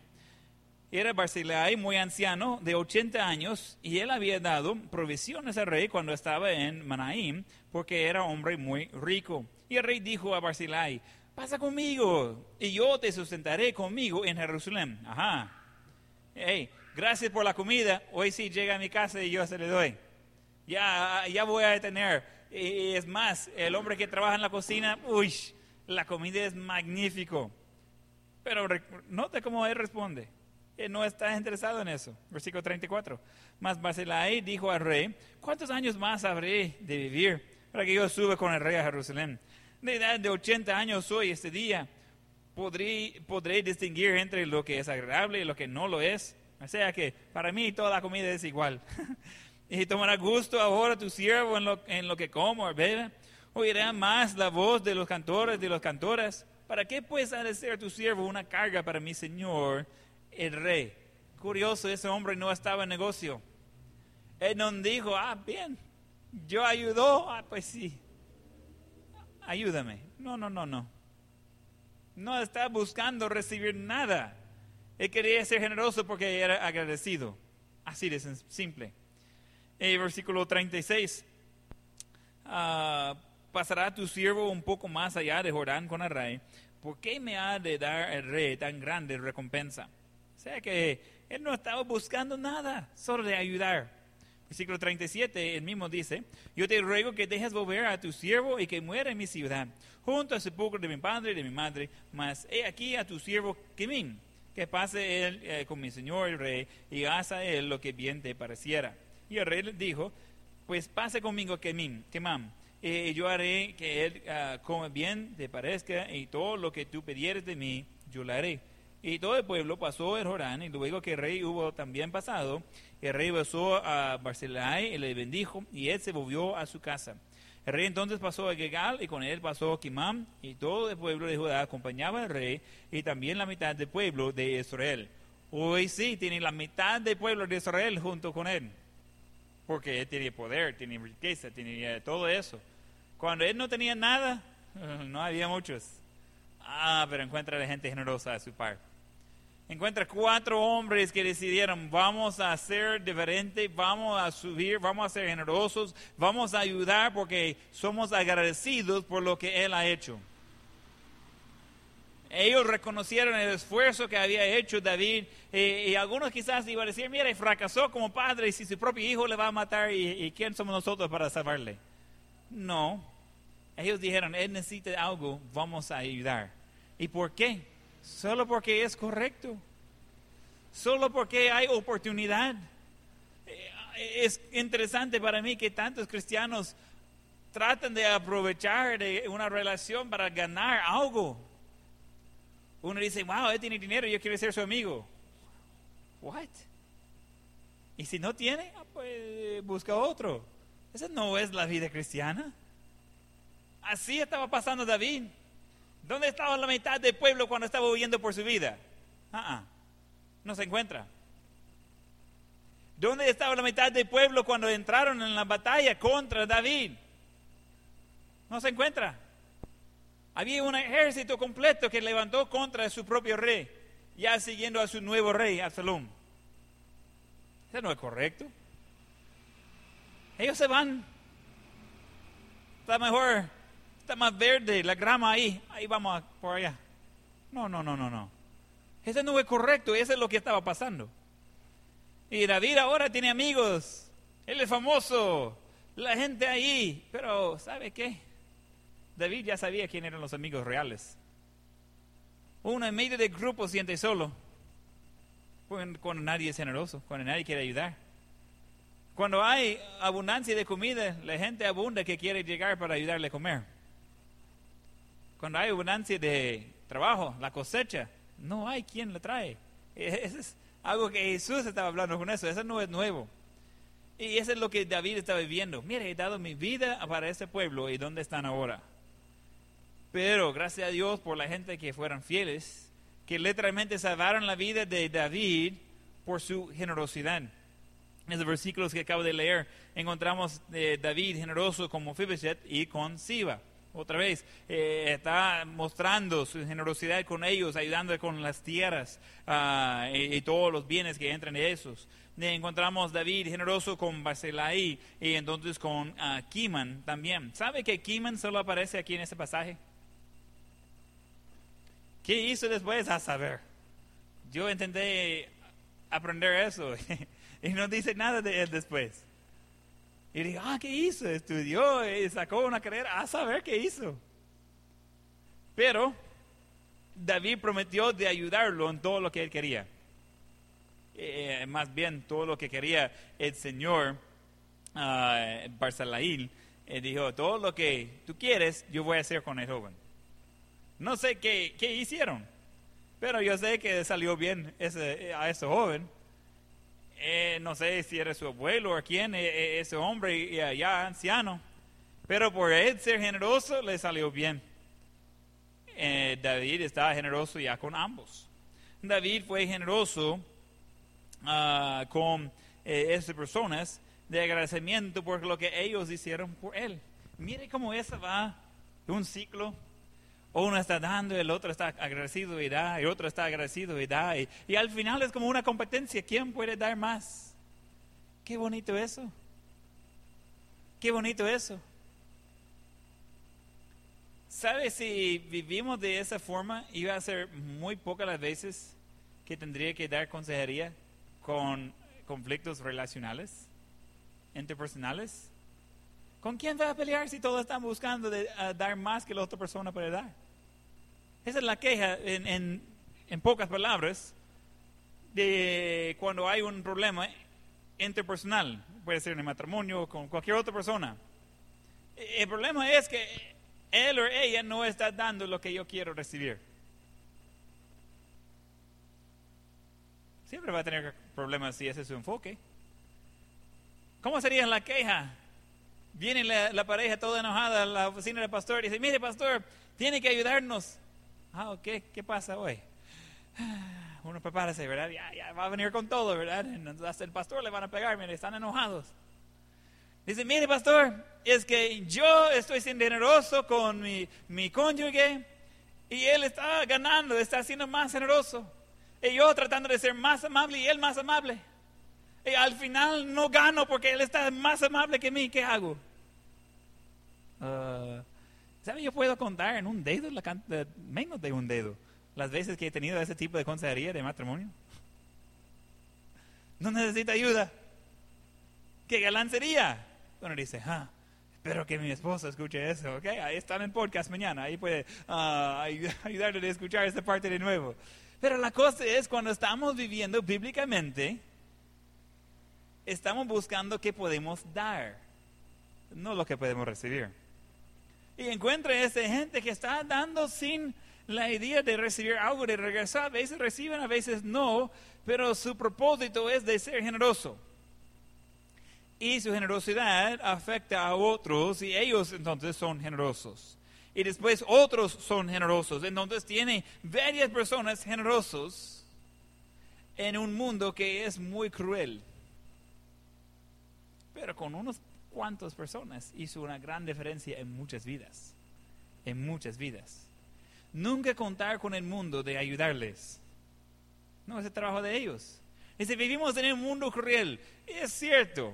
Era Barzillai muy anciano, de 80 años, y él había dado provisiones al rey cuando estaba en Manaim, porque era hombre muy rico. Y el rey dijo a Barzillai, pasa conmigo, y yo te sustentaré conmigo en Jerusalén. Ajá. Hey, gracias por la comida, hoy sí llega a mi casa y yo se le doy. Ya, ya voy a tener. Y es más, el hombre que trabaja en la cocina, uy, la comida es magnífico. Pero note cómo él responde no está interesado en eso. Versículo 34. Mas Barzillai dijo al rey, ¿cuántos años más habré de vivir para que yo suba con el rey a Jerusalén? De edad de 80 años soy este día. ¿Podré, podré distinguir entre lo que es agradable y lo que no lo es. O sea que para mí toda la comida es igual. y tomará gusto ahora tu siervo en lo, en lo que como o bebe. Oirá más la voz de los cantores, de los cantoras. ¿Para qué pues ha de ser tu siervo una carga para mi señor el rey. Curioso, ese hombre no estaba en negocio. Él no dijo, ah, bien, yo ayudó, ah, pues sí, ayúdame. No, no, no, no. No está buscando recibir nada. Él quería ser generoso porque era agradecido. Así de simple. El versículo 36. Uh, pasará tu siervo un poco más allá de Jordán con el rey. ¿Por qué me ha de dar el rey tan grande recompensa? Sea que él no estaba buscando nada, solo de ayudar. Versículo 37, el mismo dice, yo te ruego que dejes volver a tu siervo y que muera en mi ciudad, junto al sepulcro de mi padre y de mi madre, mas he aquí a tu siervo Quemín, que pase él eh, con mi señor el rey y haga a él lo que bien te pareciera. Y el rey le dijo, pues pase conmigo Quemín, Quemam, y yo haré que él uh, bien te parezca y todo lo que tú pidieres de mí, yo lo haré. Y todo el pueblo pasó el Jordán, y luego que el rey hubo también pasado, el rey besó a Barzillai y le bendijo, y él se volvió a su casa. El rey entonces pasó a Gegal, y con él pasó a Kimam, y todo el pueblo de Judá acompañaba al rey, y también la mitad del pueblo de Israel. Hoy sí, tiene la mitad del pueblo de Israel junto con él, porque él tiene poder, tiene riqueza, tiene todo eso. Cuando él no tenía nada, no había muchos. Ah, pero encuentra la gente generosa a su parte encuentra cuatro hombres que decidieron, vamos a ser diferentes, vamos a subir, vamos a ser generosos, vamos a ayudar porque somos agradecidos por lo que Él ha hecho. Ellos reconocieron el esfuerzo que había hecho David eh, y algunos quizás iban a decir, mira, fracasó como padre y si su propio hijo le va a matar y, quién somos nosotros para salvarle. No, ellos dijeron, Él necesita algo, vamos a ayudar. ¿Y por qué? Solo porque es correcto. Solo porque hay oportunidad. Eh, Es interesante para mí que tantos cristianos tratan de aprovechar una relación para ganar algo. Uno dice, wow, él tiene dinero, yo quiero ser su amigo. What? Y si no tiene, ah, pues busca otro. Esa no es la vida cristiana. Así estaba pasando David. ¿Dónde estaba la mitad del pueblo cuando estaba huyendo por su vida? Ah, ah, no se encuentra. ¿Dónde estaba la mitad del pueblo cuando entraron en la batalla contra David? No se encuentra. Había un ejército completo que levantó contra su propio rey, ya siguiendo a su nuevo rey, Absalom. Eso no es correcto. Ellos se van. Está mejor, más verde la grama ahí. Ahí vamos a- por allá. No, no, no, no, no. Eso no es correcto. Eso es lo que estaba pasando. Y David ahora tiene amigos. Él es famoso. La gente ahí. Pero, ¿sabe qué? David ya sabía quién eran los amigos reales. Uno en medio del grupo siente solo. Cuando nadie es generoso, cuando nadie quiere ayudar. Cuando hay abundancia de comida, la gente abunda que quiere llegar para ayudarle a comer. Cuando hay abundancia de trabajo, la cosecha, no hay quien la trae. Eso es algo que Jesús estaba hablando con eso, eso no es nuevo. Y eso es lo que David estaba viviendo. Mire, he dado mi vida para ese pueblo y ¿dónde están ahora? Pero gracias a Dios por la gente que fueron fieles, que literalmente salvaron la vida de David por su generosidad. En los versículos que acabo de leer, encontramos de David generoso con Mephibosheth y con Siba. Otra vez, eh, está mostrando su generosidad con ellos, ayudando con las tierras ah, y, y todos los bienes que entran de esos. Eh, encontramos David generoso con Basilai y entonces con ah, Kiman también. ¿Sabe que Kiman solo aparece aquí en este pasaje? ¿Qué hizo después? A saber. Yo intenté aprender eso y no dice nada de él después. Y digo, ah, ¿qué hizo? Estudió y sacó una carrera. A saber qué hizo. Pero David prometió de ayudarlo en todo lo que él quería. Eh, más bien todo lo que quería el Señor uh, Barzalail. eh, dijo, todo lo que tú quieres, yo voy a hacer con el joven. No sé qué, qué hicieron, pero yo sé que salió bien ese, a ese joven. Eh, no sé si era su abuelo o quién, eh, eh, ese hombre ya anciano, pero por él ser generoso le salió bien. David estaba generoso ya con ambos. David fue generoso ah, con esas personas de agradecimiento por lo que ellos hicieron por él. Mire cómo eso va un ciclo. Uno está dando, el otro está agradecido y da, y otro está agradecido y da. Y, y al final es como una competencia. ¿Quién puede dar más? Qué bonito eso. Qué bonito eso. ¿Sabe si vivimos de esa forma? Iba a ser muy pocas las veces que tendría que dar consejería con conflictos relacionales, interpersonales. ¿Con quién va a pelear si todos están buscando dar más que la otra persona puede dar? Esa es la queja en, en- en pocas palabras de cuando hay un problema interpersonal, puede ser en el matrimonio o con cualquier otra persona. El problema es que él o ella no está dando lo que yo quiero recibir. Siempre va a tener problemas si ese es su enfoque. ¿Cómo sería la queja? Viene la, pareja toda enojada a la oficina del pastor y dice, mire pastor, tiene que ayudarnos. Ah, ok, ¿qué pasa hoy? Uno prepárese, ¿verdad? Ya va a venir con todo, ¿verdad? Entonces, hasta el pastor le van a pegar, mire, están enojados. Dice, mire pastor, es que yo estoy siendo generoso con mi, mi cónyuge y él está ganando, está siendo más generoso. Y yo tratando de ser más amable y él más amable. Y al final no gano porque él está más amable que mí. ¿Qué hago? Ah, ¿Sabe? Yo puedo contar en un dedo, la de- menos de un dedo, las veces que he tenido ese tipo de consejería de matrimonio. No necesita ayuda. ¿Qué galán sería? Uno dice, ah, Espero que mi esposa escuche eso, ¿ok? Ahí está en el podcast mañana, ahí puede ah, ayudarle a escuchar esta parte de nuevo. Pero la cosa es, cuando estamos viviendo bíblicamente, estamos buscando qué podemos dar, no lo que podemos recibir. Y encuentra esa gente que está dando sin la idea de recibir algo, de regresar. A veces reciben, a veces no, pero su propósito es de ser generoso. Y su generosidad afecta a otros y ellos entonces son generosos. Y después otros son generosos. Entonces tiene varias personas generosos en un mundo que es muy cruel. Pero con unos cuantos personas hizo una gran diferencia en muchas vidas. En muchas vidas. Nunca contar con el mundo de ayudarles. No, es el trabajo de ellos. Dice, vivimos en un mundo cruel. Es cierto.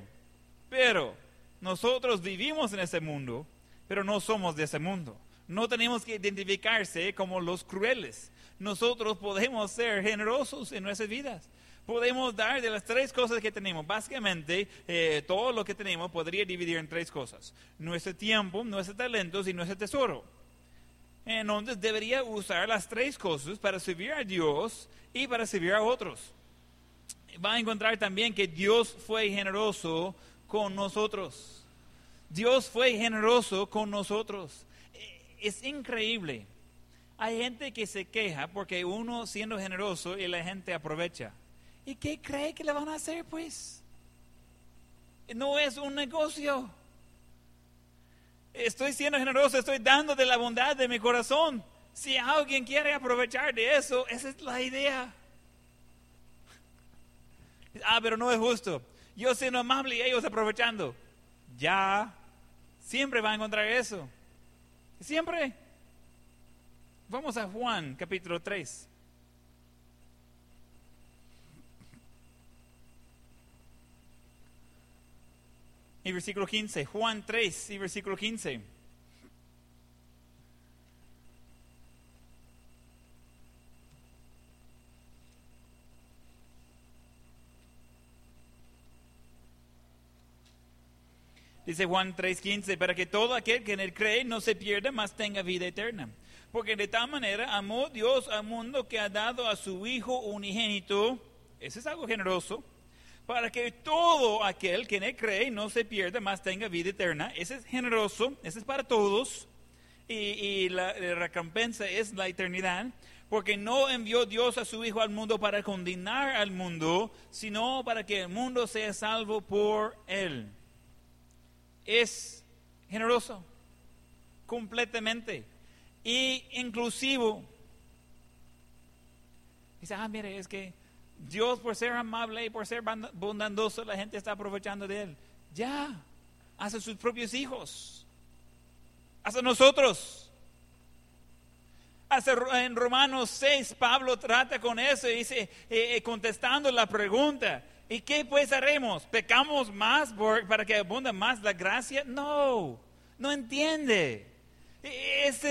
Pero nosotros vivimos en ese mundo, pero no somos de ese mundo. No tenemos que identificarse como los crueles. Nosotros podemos ser generosos en nuestras vidas. Podemos dar de las tres cosas que tenemos. Básicamente, eh, todo lo que tenemos podría dividir en tres cosas. Nuestro tiempo, nuestros talentos y nuestro tesoro. Entonces debería usar las tres cosas para servir a Dios y para servir a otros. Va a encontrar también que Dios fue generoso con nosotros. Dios fue generoso con nosotros. Es increíble. Hay gente que se queja porque uno siendo generoso y la gente aprovecha. ¿Y qué cree que le van a hacer pues? No es un negocio. Estoy siendo generoso, estoy dando de la bondad de mi corazón. Si alguien quiere aprovechar de eso, esa es la idea. Ah, pero no es justo yo siendo amable y ellos aprovechando. Ya, siempre va a encontrar eso. Siempre. Vamos a Juan capítulo 3. Y versículo 15, Juan 3 y versículo 15. Dice Juan 3:15, para que todo aquel que en él cree no se pierda, mas tenga vida eterna. Porque de tal manera amó Dios al mundo que ha dado a su Hijo unigénito, ese es algo generoso, para que todo aquel que en él cree no se pierda, mas tenga vida eterna. Ese es generoso, ese es para todos, y, la, la recompensa es la eternidad porque no envió Dios a su Hijo al mundo para condenar al mundo, sino para que el mundo sea salvo por él es generoso, completamente, y inclusivo. Dice, ah, mire, es que Dios por ser amable y por ser bondadoso, la gente está aprovechando de él. Ya, hace sus propios hijos, hace nosotros. En Romanos 6, Pablo trata con eso y dice, eh, eh, contestando la pregunta, ¿Y qué pues haremos? ¿Pecamos más para que abunda más la gracia? No, no entiende. Es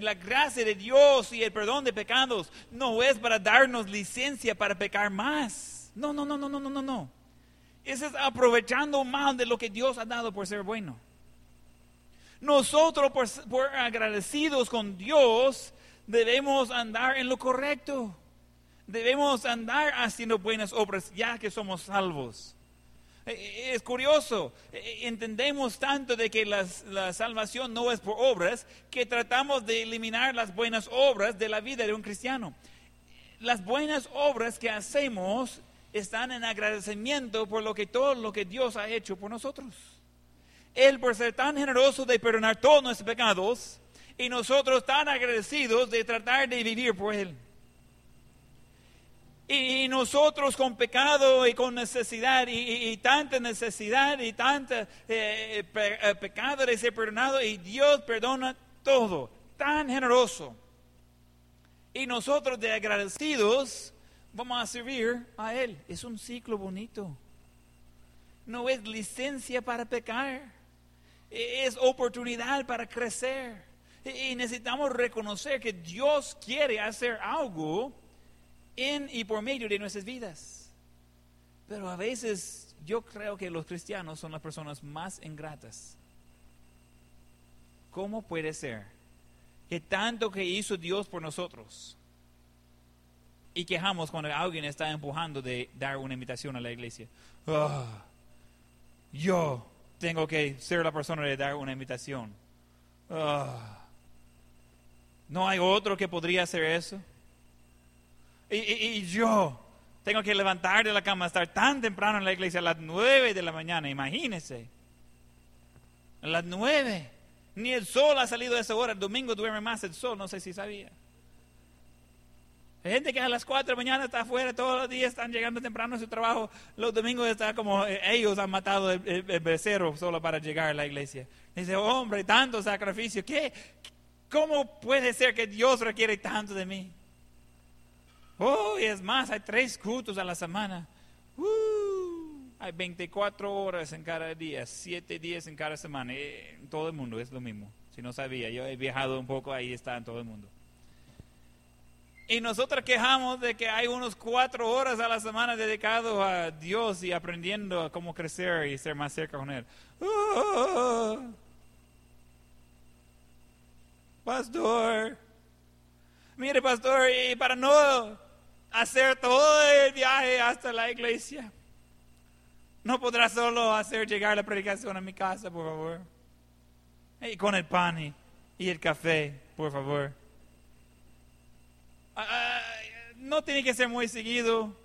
la gracia de Dios y el perdón de pecados no es para darnos licencia para pecar más. No, no, no, no, no, no, no, no. Eso es aprovechando más de lo que Dios ha dado por ser bueno. Nosotros, por agradecidos con Dios, debemos andar en lo correcto debemos andar haciendo buenas obras ya que somos salvos. Eh, eh, es curioso, eh, entendemos tanto de que la salvación no es por obras que tratamos de eliminar las buenas obras de la vida de un cristiano. Las buenas obras que hacemos están en agradecimiento por lo que todo lo que Dios ha hecho por nosotros. Él por ser tan generoso de perdonar todos nuestros pecados y nosotros tan agradecidos de tratar de vivir por Él. Y, nosotros con pecado y con necesidad y, tanta necesidad y tanta eh, eh, pecado de ser perdonado y Dios perdona todo, tan generoso. Y nosotros de agradecidos vamos a servir a Él. Es un ciclo bonito. No es licencia para pecar, es oportunidad para crecer. Y necesitamos reconocer que Dios quiere hacer algo en y por medio de nuestras vidas. Pero a veces yo creo que los cristianos son las personas más ingratas. ¿cómo puede ser que tanto que hizo Dios por nosotros y quejamos cuando alguien está empujando de dar una invitación a la iglesia? Ah, yo tengo que ser la persona de dar una invitación. Ah, ¿No hay otro que podría hacer eso? Y, y, yo tengo que levantar de la cama, estar tan temprano en la iglesia a las nueve de la mañana, imagínense. A las nueve. Ni el sol ha salido a esa hora. El domingo duerme más el sol, no sé si sabía. Hay gente que a las cuatro de la mañana está afuera todos los días, están llegando temprano a su trabajo. Los domingos está como eh, ellos han matado el, becerro solo para llegar a la iglesia. Dice, hombre, tanto sacrificio. ¿Qué? ¿Cómo puede ser que Dios requiere tanto de mí? Oh, y es más, hay tres cultos a la semana. Uh, hay 24 horas en cada día, 7 días en cada semana. Eh, todo el mundo es lo mismo. Si no sabía, yo he viajado un poco, ahí está en todo el mundo. Y nosotros quejamos de que hay unos cuatro horas a la semana dedicado a Dios y aprendiendo a cómo crecer y ser más cerca con Él. Uh, pastor, mire pastor, y para no hacer todo el viaje hasta la iglesia. No podrá solo hacer llegar la predicación a mi casa, por favor. Y con el pan y, el café, por favor. Ah, ah, no tiene que ser muy seguido,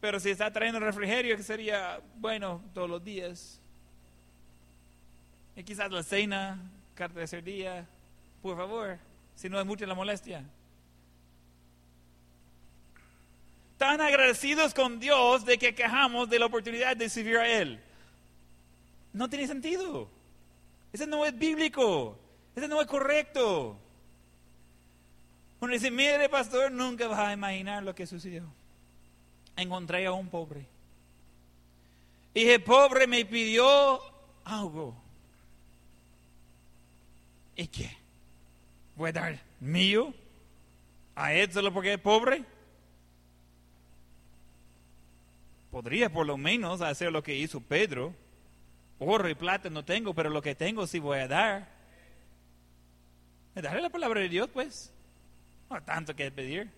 pero si está trayendo refrigerio, que sería bueno todos los días. Y quizás la cena, carta de día, por favor, si no es mucha la molestia. tan agradecidos con Dios de que quejamos de la oportunidad de servir a Él. No tiene sentido. Ese no es bíblico. Ese no es correcto. Uno dice, mire pastor, nunca vas a imaginar lo que sucedió. Encontré a un pobre. Y el pobre me pidió algo. ¿Y qué? ¿Voy a dar mío a él solo porque es pobre? podría por lo menos hacer lo que hizo Pedro. Oro y plata no tengo, pero lo que tengo sí voy a dar. Darle la palabra de Dios, pues. No tanto que pedir.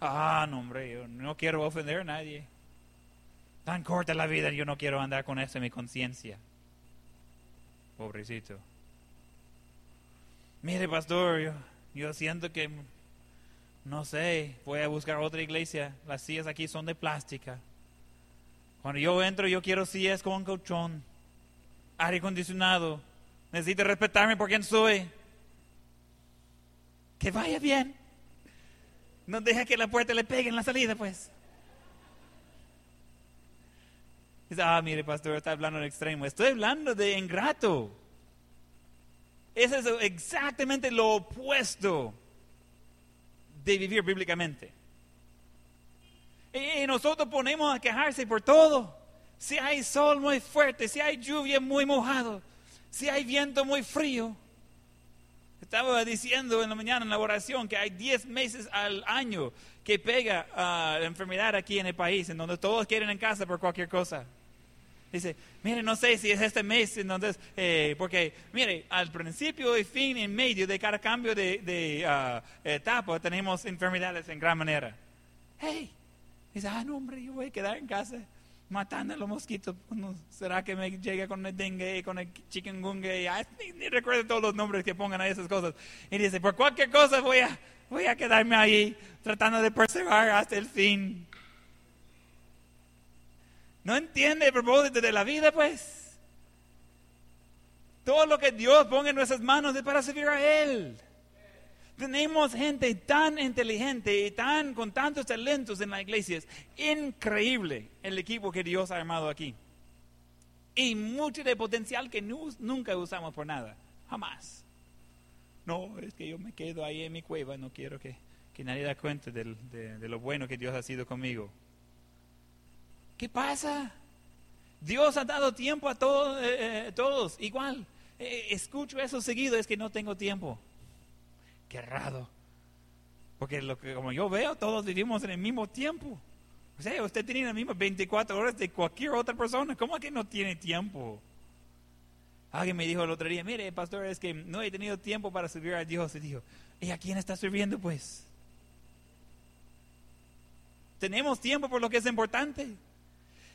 Ah, no, hombre, yo no quiero ofender a nadie. Tan corta la vida, yo no quiero andar con eso en mi conciencia. Pobrecito. Mire, pastor, yo, siento que no sé, voy a buscar otra iglesia. Las sillas aquí son de plástica. Cuando yo entro, yo quiero sillas con colchón, aire acondicionado. Necesito respetarme por quien soy. Que vaya bien. No deja que la puerta le pegue en la salida, pues. Dice, ah, mire, pastor, está hablando en extremo. Estoy hablando de ingrato. Eso es exactamente lo opuesto de vivir bíblicamente. Y nosotros ponemos a quejarse por todo. Si hay sol muy fuerte, si hay lluvia muy mojado, si hay viento muy frío. Estaba diciendo en la mañana en la oración que hay 10 meses al año que pega la enfermedad aquí en el país, en donde todos quieren en casa por cualquier cosa. Dice, mire, no sé si es este mes, entonces, eh, porque, mire, al principio y fin, en medio de cada cambio de, ah, etapa, tenemos enfermedades en gran manera. Hey, dice, ah, no, hombre, yo voy a quedar en casa matando a los mosquitos. ¿Será que me llega con el dengue, con el chikungunya? Ni, ni, recuerdo todos los nombres que pongan a esas cosas. Y dice, por cualquier cosa voy a, voy a quedarme ahí tratando de perseverar hasta el fin. ¿No entiende el propósito de la vida, pues? Todo lo que Dios ponga en nuestras manos es para servir a Él. Tenemos gente tan inteligente y tan con tantos talentos en la iglesia. Es increíble el equipo que Dios ha armado aquí. Y mucho de potencial que nunca usamos por nada. Jamás. No, es que yo me quedo ahí en mi cueva. No quiero que, nadie da cuenta de lo bueno que Dios ha sido conmigo. ¿Qué pasa? Dios ha dado tiempo a todos, eh, eh, todos igual. Eh, escucho eso seguido, es que no tengo tiempo. Qué raro. Porque lo que, como yo veo, todos vivimos en el mismo tiempo. O sea, usted tiene las mismas 24 horas de cualquier otra persona. ¿Cómo que no tiene tiempo? Alguien me dijo el otro día, mire, pastor, es que no he tenido tiempo para servir a Dios. Y dijo, ¿y a quién está sirviendo pues? Tenemos tiempo por lo que es importante.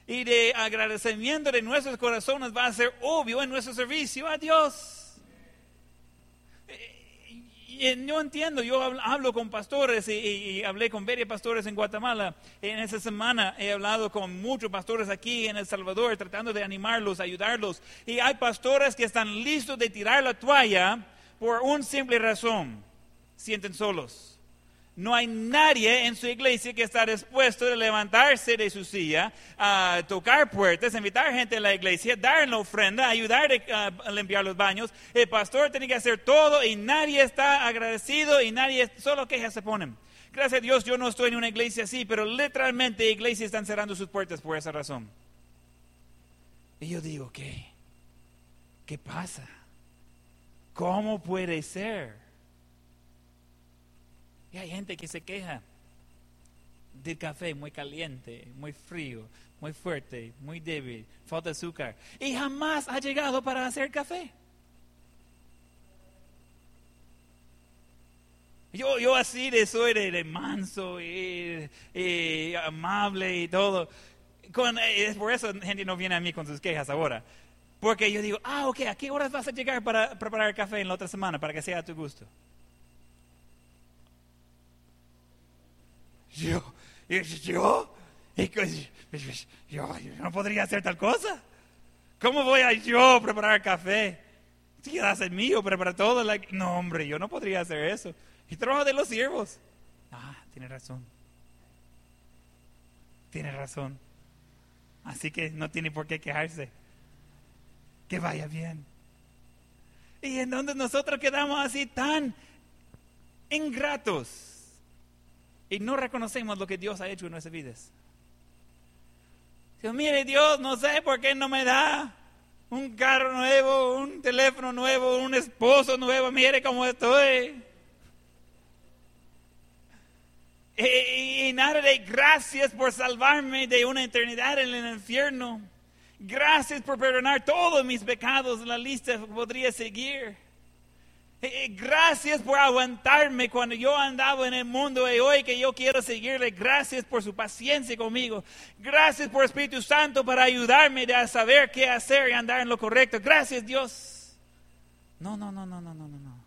Y de agradecimiento de nuestros corazones va a ser obvio en nuestro servicio a Dios. Y yo entiendo, yo hablo con pastores y, hablé con varios pastores en Guatemala. En esa semana he hablado con muchos pastores aquí en El Salvador, tratando de animarlos, ayudarlos. Y hay pastores que están listos de tirar la toalla por una simple razón. Sienten solos. No hay nadie en su iglesia que está dispuesto a levantarse de su silla, a tocar puertas, invitar gente a la iglesia, dar la ofrenda, ayudar a limpiar los baños. El pastor tiene que hacer todo y nadie está agradecido y nadie, solo quejas se ponen. Gracias a Dios yo no estoy en una iglesia así, pero literalmente iglesias están cerrando sus puertas por esa razón. Y yo digo, ¿qué? ¿Qué pasa? ¿Cómo puede ser? Y hay gente que se queja del café muy caliente, muy frío, muy fuerte, muy débil, falta azúcar. Y jamás ha llegado para hacer café. Yo, yo así de soy de, manso y, amable y todo. Con, es por eso gente no viene a mí con sus quejas ahora. Porque yo digo, ah, ok, ¿a qué horas vas a llegar para preparar el café en la otra semana para que sea a tu gusto? Yo, yo, yo, no podría hacer tal cosa. ¿Cómo voy a yo preparar café? Si el mío, preparar todo. no, hombre, yo no podría hacer eso. Y trabajo de los siervos. Ah, tiene razón. Tiene razón. Así que no tiene por qué quejarse. Que vaya bien. Y en donde nosotros quedamos así tan ingratos y no reconocemos lo que Dios ha hecho en nuestras vidas. Dios, mire Dios, no sé por qué no me da un carro nuevo, un teléfono nuevo, un esposo nuevo, mire cómo estoy. Y, y nada de gracias por salvarme de una eternidad en el infierno. Gracias por perdonar todos mis pecados. La lista podría seguir. Eh, eh, gracias por aguantarme cuando yo andaba en el mundo y hoy que yo quiero seguirle. Gracias por su paciencia conmigo. Gracias por Espíritu Santo para ayudarme a saber qué hacer y andar en lo correcto. Gracias Dios. No, no, no, no, no, no, no.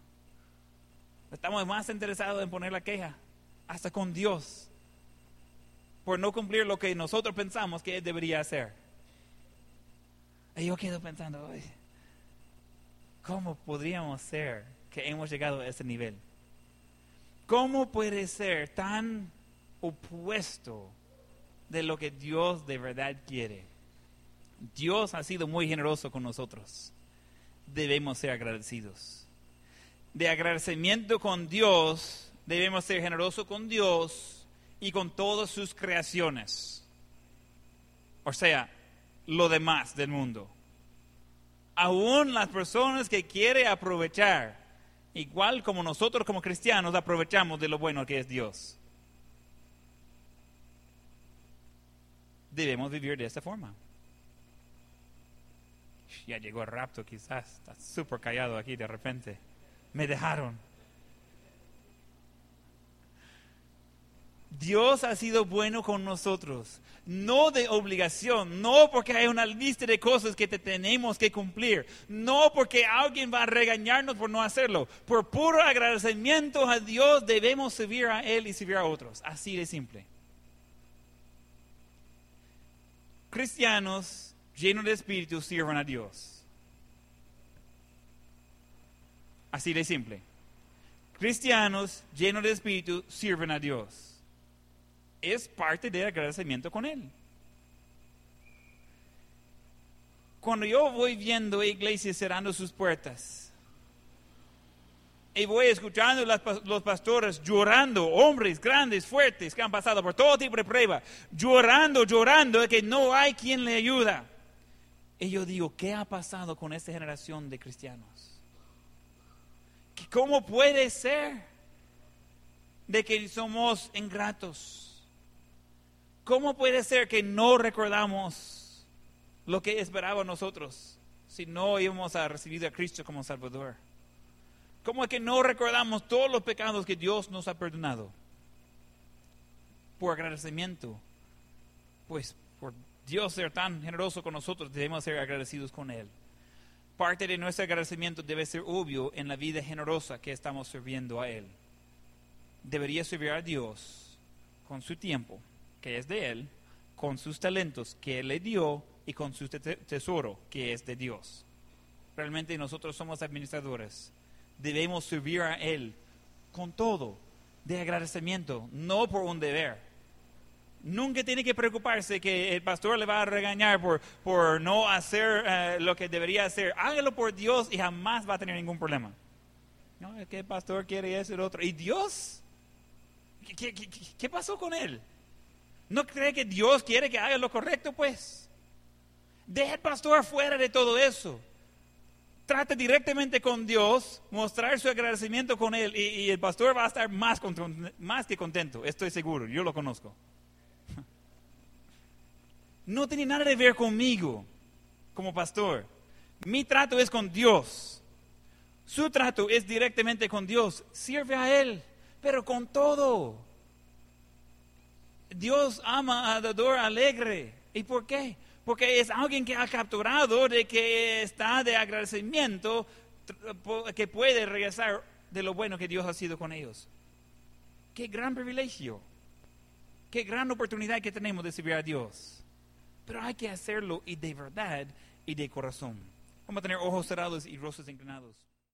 Estamos más interesados en poner la queja hasta con Dios por no cumplir lo que nosotros pensamos que Él debería hacer. Y yo quedo pensando, ¿cómo podríamos ser que hemos llegado a ese nivel. ¿Cómo puede ser tan opuesto de lo que Dios de verdad quiere? Dios ha sido muy generoso con nosotros. Debemos ser agradecidos. De agradecimiento con Dios, debemos ser generosos con Dios y con todas sus creaciones. O sea, lo demás del mundo. Aún las personas que quieren aprovechar igual como nosotros como cristianos aprovechamos de lo bueno que es Dios. Debemos vivir de esta forma. Ya llegó el rapto quizás, está súper callado aquí de repente. Me dejaron. Dios ha sido bueno con nosotros, no de obligación, no porque hay una lista de cosas que te tenemos que cumplir, no porque alguien va a regañarnos por no hacerlo. Por puro agradecimiento a Dios debemos servir a Él y servir a otros. Así de simple. Cristianos llenos de espíritu sirvan a Dios. Así de simple. Cristianos llenos de espíritu sirven a Dios es parte del agradecimiento con Él. Cuando yo voy viendo iglesias cerrando sus puertas y voy escuchando los pastores llorando, hombres grandes, fuertes, que han pasado por todo tipo de prueba, llorando, llorando, que no hay quien le ayuda. Y yo digo, ¿qué ha pasado con esta generación de cristianos? ¿Cómo puede ser de que somos ingratos? ¿Cómo puede ser que no recordamos lo que esperaba nosotros si no íbamos a recibir a Cristo como Salvador? ¿Cómo es que no recordamos todos los pecados que Dios nos ha perdonado? Por agradecimiento. Pues por Dios ser tan generoso con nosotros, debemos ser agradecidos con Él. Parte de nuestro agradecimiento debe ser obvio en la vida generosa que estamos sirviendo a Él. Debería servir a Dios con su tiempo, que es de Él, con sus talentos que Él le dio y con su tesoro, que es de Dios. Realmente nosotros somos administradores. Debemos servir a Él con todo, de agradecimiento, no por un deber. Nunca tiene que preocuparse que el pastor le va a regañar por, por no hacer eh, lo que debería hacer. Hágalo por Dios y jamás va a tener ningún problema. No, es que el pastor quiere eso otro. ¿Y Dios? ¿Qué, qué, qué pasó con él? ¿No cree que Dios quiere que haga lo correcto? Pues deja al pastor fuera de todo eso. Trate directamente con Dios, mostrar su agradecimiento con Él y, el pastor va a estar más, más que contento, estoy seguro, yo lo conozco. No tiene nada que ver conmigo como pastor. Mi trato es con Dios. Su trato es directamente con Dios. Sirve a Él, pero con todo. Dios ama a dador alegre. ¿Y por qué? Porque es alguien que ha capturado de que está de agradecimiento, que puede regresar de lo bueno que Dios ha sido con ellos. Qué gran privilegio. Qué gran oportunidad que tenemos de servir a Dios. Pero hay que hacerlo y de verdad y de corazón. Vamos a tener ojos cerrados y rostros inclinados.